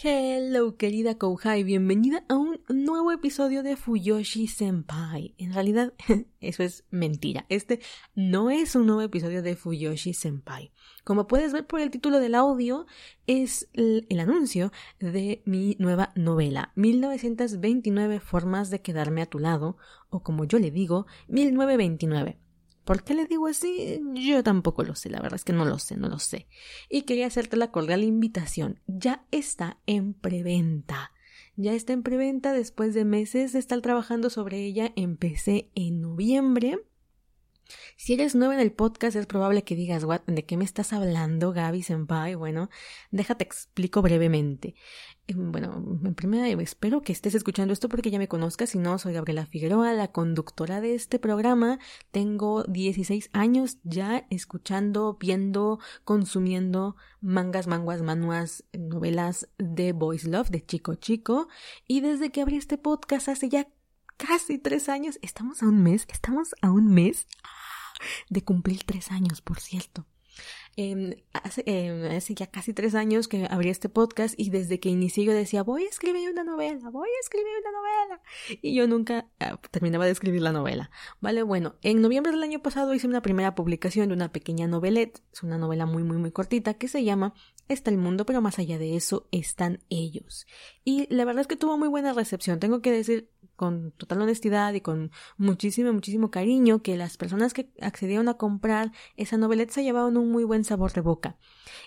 Hello, querida Kouhai, bienvenida a un nuevo episodio de Fuyoshi Senpai. En realidad, eso es mentira. Este no es un nuevo episodio de Fuyoshi Senpai. Como puedes ver por el título del audio, es el, el anuncio de mi nueva novela, 1929 formas de quedarme a tu lado, o como yo le digo, 1929. ¿Por qué le digo así? Yo tampoco lo sé, la verdad es que no lo sé, no lo sé. Y quería hacerte la cordial invitación. Ya está en preventa. Ya está en preventa después de meses de estar trabajando sobre ella. Empecé en noviembre si eres nuevo en el podcast, es probable que digas, What, ¿de qué me estás hablando, Gaby Senpai? Bueno, déjate explico brevemente. Em, bueno, en primera, espero que estés escuchando esto porque ya me conozcas. Si no, soy Gabriela Figueroa, la conductora de este programa. Tengo 16 años ya escuchando, viendo, consumiendo mangas, manguas, manuas, novelas de Boys Love, de Chico Chico. Y desde que abrí este podcast hace ya casi tres años, estamos a un mes, estamos a un mes de cumplir tres años, por cierto. Em, hace, em, hace, ya casi tres años que abrí este podcast y desde que inicié yo decía, voy a escribir una novela, voy a escribir una novela. Y yo nunca ah, terminaba de escribir la novela. Vale, bueno, en noviembre del año pasado hice una primera publicación de una pequeña novelette, es una novela muy, muy, muy cortita que se llama Está el mundo, pero más allá de eso están ellos. Y la verdad es que tuvo muy buena recepción. Tengo que decir, con total honestidad y con muchísimo, muchísimo cariño que las personas que accedieron a comprar esa noveleta se llevaban un muy buen sabor de boca.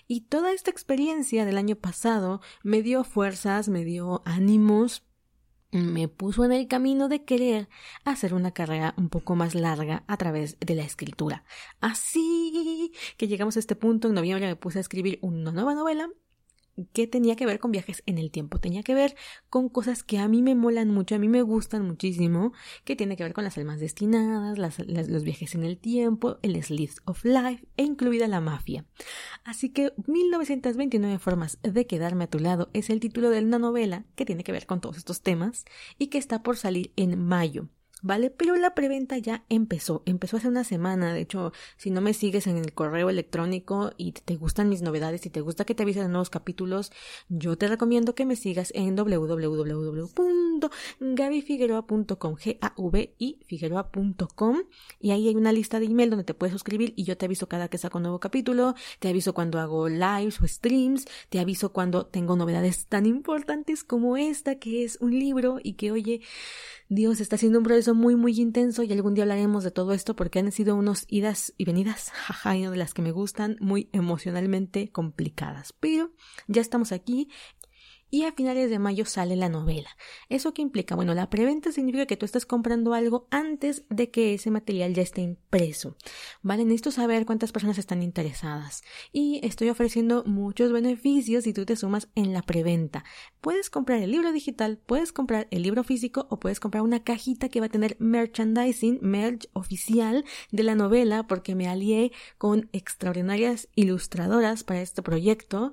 Y toda esta experiencia del año pasado me dio fuerzas, me dio ánimos, me puso en el camino de querer hacer una carrera un poco más larga a través de la escritura. Así que llegamos a este punto, en noviembre me puse a escribir una nueva novela que tenía que ver con viajes en el tiempo, tenía que ver con cosas que a mí me molan mucho, a mí me gustan muchísimo, que tiene que ver con las almas destinadas, los viajes en el tiempo, el Slice of Life e incluida la mafia. Así que 1929 formas de quedarme a tu lado es el título de una novela que tiene que ver con todos estos temas y que está por salir en mayo. ¿Vale? Pero la preventa ya empezó, empezó hace una semana, de hecho, si no me sigues en el correo electrónico y te gustan mis novedades y te gusta que te avisen de nuevos capítulos, yo te recomiendo que me sigas en www.gabifigueroa.com, g a v i figueroa.com y ahí hay una lista de email donde te puedes suscribir y yo te aviso cada que saco un nuevo capítulo, te aviso cuando hago lives o streams, te aviso cuando tengo novedades tan importantes como esta que es un libro y que oye, Dios está haciendo un proceso muy, muy intenso y algún día hablaremos de todo esto porque han sido unos idas y venidas, jaja, de las que me gustan, muy emocionalmente complicadas. Pero ya estamos aquí y a finales de mayo sale la novela. ¿Eso qué implica? Bueno, la preventa significa que tú estás comprando algo antes de que ese material ya esté impreso. Vale, necesito saber cuántas personas están interesadas. Y estoy ofreciendo muchos beneficios si tú te sumas en la preventa. Puedes comprar el libro digital, puedes comprar el libro físico o puedes comprar una cajita que va a tener merchandising, merch oficial de la novela porque me alié con extraordinarias ilustradoras para este proyecto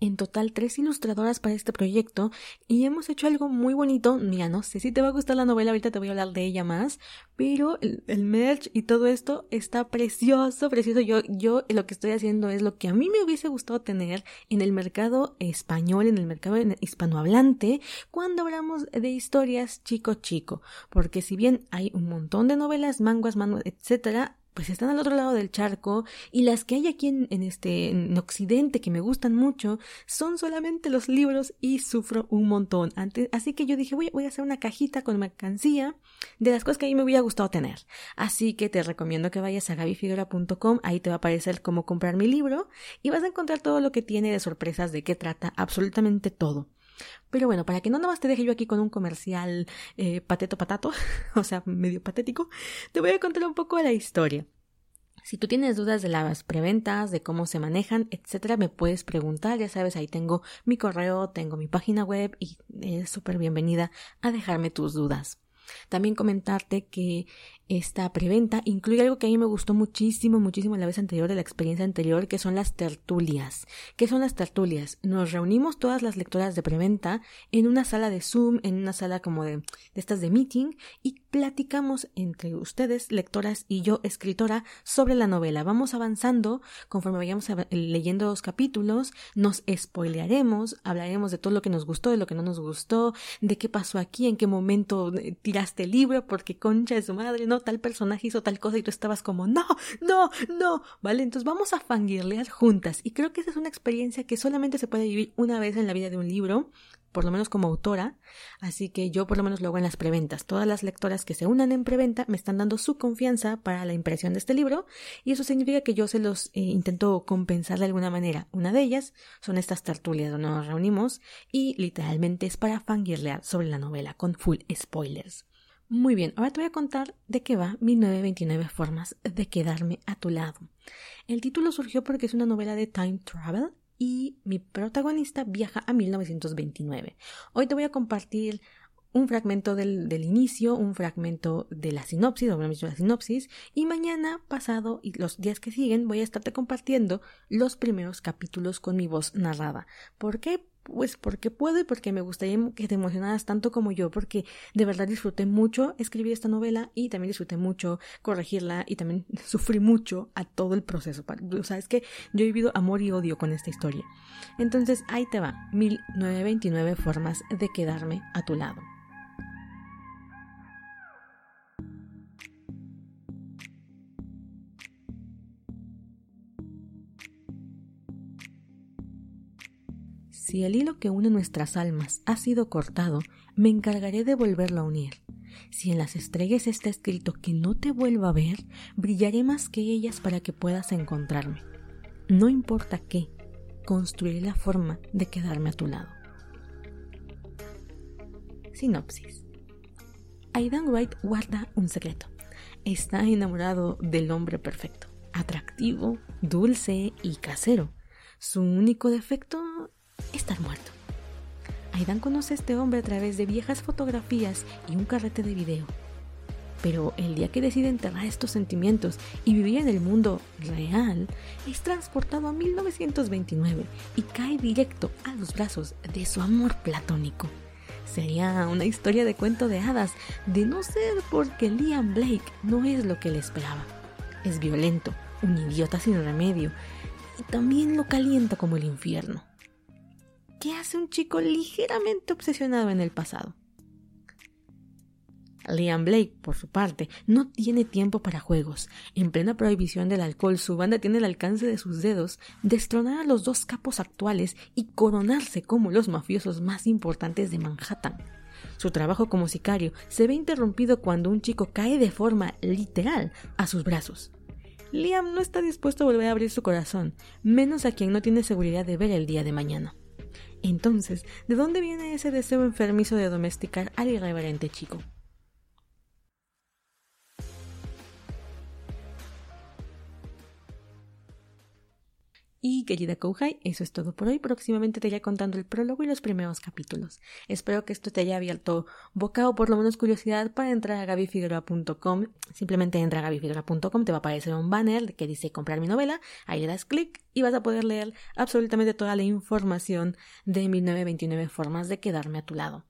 en total tres ilustradoras para este proyecto y hemos hecho algo muy bonito. Mira, no sé si te va a gustar la novela, ahorita te voy a hablar de ella más, pero el, merch y todo esto está precioso, precioso. Yo, yo lo que estoy haciendo es lo que a mí me hubiese gustado tener en el mercado español, en el mercado hispanohablante, cuando hablamos de historias chico chico, porque si bien hay un montón de novelas, manguas, manguas, etcétera, pues están al otro lado del charco y las que hay aquí en, este en occidente que me gustan mucho son solamente los libros y sufro un montón. Antes, así que yo dije voy, a hacer una cajita con mercancía de las cosas que a mí me hubiera gustado tener así que te recomiendo que vayas a gabifigura.com ahí te va a aparecer cómo comprar mi libro y vas a encontrar todo lo que tiene de sorpresas de qué trata absolutamente todo pero bueno, para que no nada más te deje yo aquí con un comercial eh, pateto patato, o sea, medio patético, te voy a contar un poco la historia. Si tú tienes dudas de las preventas, de cómo se manejan, etcétera, me puedes preguntar. Ya sabes, ahí tengo mi correo, tengo mi página web y es súper bienvenida a dejarme tus dudas. También comentarte que esta preventa incluye algo que a mí me gustó muchísimo, muchísimo la vez anterior, de la experiencia anterior, que son las tertulias. ¿Qué son las tertulias? Nos reunimos todas las lectoras de preventa en una sala de Zoom, en una sala como de, estas de meeting, y platicamos entre ustedes, lectoras, y yo, escritora, sobre la novela. Vamos avanzando conforme vayamos leyendo los capítulos, nos spoilearemos, hablaremos de todo lo que nos gustó, de lo que no nos gustó, de qué pasó aquí, en qué momento eh, tiraste el libro, porque concha de su madre, no, tal personaje hizo tal cosa y tú estabas como, no, no, no, ¿vale? Entonces vamos a fangirlear juntas y creo que esa es una experiencia que solamente se puede vivir una vez en la vida de un libro, por lo menos como autora, así que yo por lo menos lo hago en las preventas. Todas las lectoras que se unan en preventa me están dando su confianza para la impresión de este libro y eso significa que yo se los eh, intento compensar de alguna manera. Una de ellas son estas tertulias donde nos reunimos y literalmente es para fangirlear sobre la novela con full spoilers. Muy bien, ahora te voy a contar de qué va 1929 formas de quedarme a tu lado. El título surgió porque es una novela de time travel y mi protagonista viaja a 1929. Hoy te voy a compartir un fragmento del, del, inicio, un fragmento de la sinopsis, o la sinopsis, y mañana pasado y los días que siguen voy a estarte compartiendo los primeros capítulos con mi voz narrada. ¿Por qué? Pues porque puedo y porque me gustaría que te emocionaras tanto como yo, porque de verdad disfruté mucho escribir esta novela y también disfruté mucho corregirla y también sufrí mucho a todo el proceso. O sea, es que yo he vivido amor y odio con esta historia. Entonces ahí te va, 1929 formas de quedarme a tu lado. Si el hilo que une nuestras almas ha sido cortado, me encargaré de volverlo a unir. Si en las estrellas está escrito que no te vuelva a ver, brillaré más que ellas para que puedas encontrarme. No importa qué, construiré la forma de quedarme a tu lado. Sinopsis. Aidan Wright guarda un secreto. Está enamorado del hombre perfecto, atractivo, dulce y casero. Su único defecto estar muerto. Aidan conoce a este hombre a través de viejas fotografías y un carrete de video. Pero el día que decide enterrar estos sentimientos y vivir en el mundo real, es transportado a 1929 y cae directo a los brazos de su amor platónico. Sería una historia de cuento de hadas, de no ser porque Liam Blake no es lo que le esperaba. Es violento, un idiota sin remedio, y también lo calienta como el infierno. ¿Qué hace un chico ligeramente obsesionado en el pasado? Liam Blake, por su parte, no tiene tiempo para juegos. En plena prohibición del alcohol, su banda tiene el alcance de sus dedos destronar a los dos capos actuales y coronarse como los mafiosos más importantes de Manhattan. Su trabajo como sicario se ve interrumpido cuando un chico cae de forma literal a sus brazos. Liam no está dispuesto a volver a abrir su corazón, menos a quien no tiene seguridad de ver el día de mañana. Entonces, ¿de dónde viene ese deseo enfermizo de domesticar al irreverente chico? Y querida Kouhai, eso es todo por hoy. Próximamente te iré contando el prólogo y los primeros capítulos. Espero que esto te haya abierto boca o por lo menos curiosidad para entrar a gabifigueroa.com. Simplemente entra a gabifigueroa.com, te va a aparecer un banner que dice comprar mi novela. Ahí le das clic y vas a poder leer absolutamente toda la información de 1929 formas de quedarme a tu lado.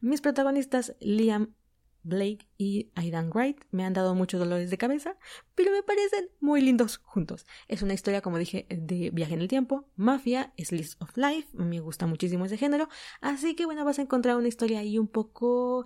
Mis protagonistas, Liam Blake y Aidan Wright me han dado muchos dolores de cabeza, pero me parecen muy lindos juntos. Es una historia, como dije, de viaje en el tiempo, mafia, slice of life, me gusta muchísimo ese género, así que bueno, vas a encontrar una historia ahí un poco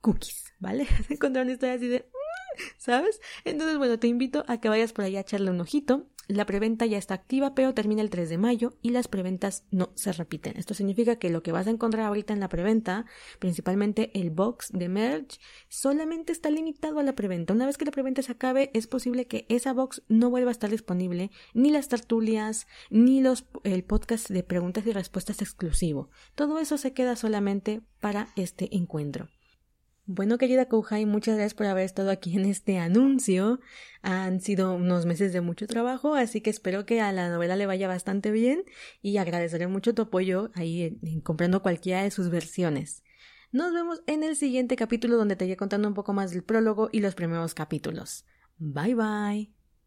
cookies, ¿vale? Vas a encontrar una historia así de... Mm", ¿Sabes? Entonces, bueno, te invito a que vayas por ahí a echarle un ojito. La preventa ya está activa, pero termina el 3 de mayo y las preventas no se repiten. Esto significa que lo que vas a encontrar ahorita en la preventa, principalmente el box de merch, solamente está limitado a la preventa. Una vez que la preventa se acabe, es posible que esa box no vuelva a estar disponible, ni las tertulias, ni los, el podcast de preguntas y respuestas exclusivo. Todo eso se queda solamente para este encuentro. Bueno, querida Kouhai, muchas gracias por haber estado aquí en este anuncio. Han sido unos meses de mucho trabajo, así que espero que a la novela le vaya bastante bien y agradeceré mucho tu apoyo ahí en, comprando cualquiera de sus versiones. Nos vemos en el siguiente capítulo donde te iré contando un poco más del prólogo y los primeros capítulos. Bye bye.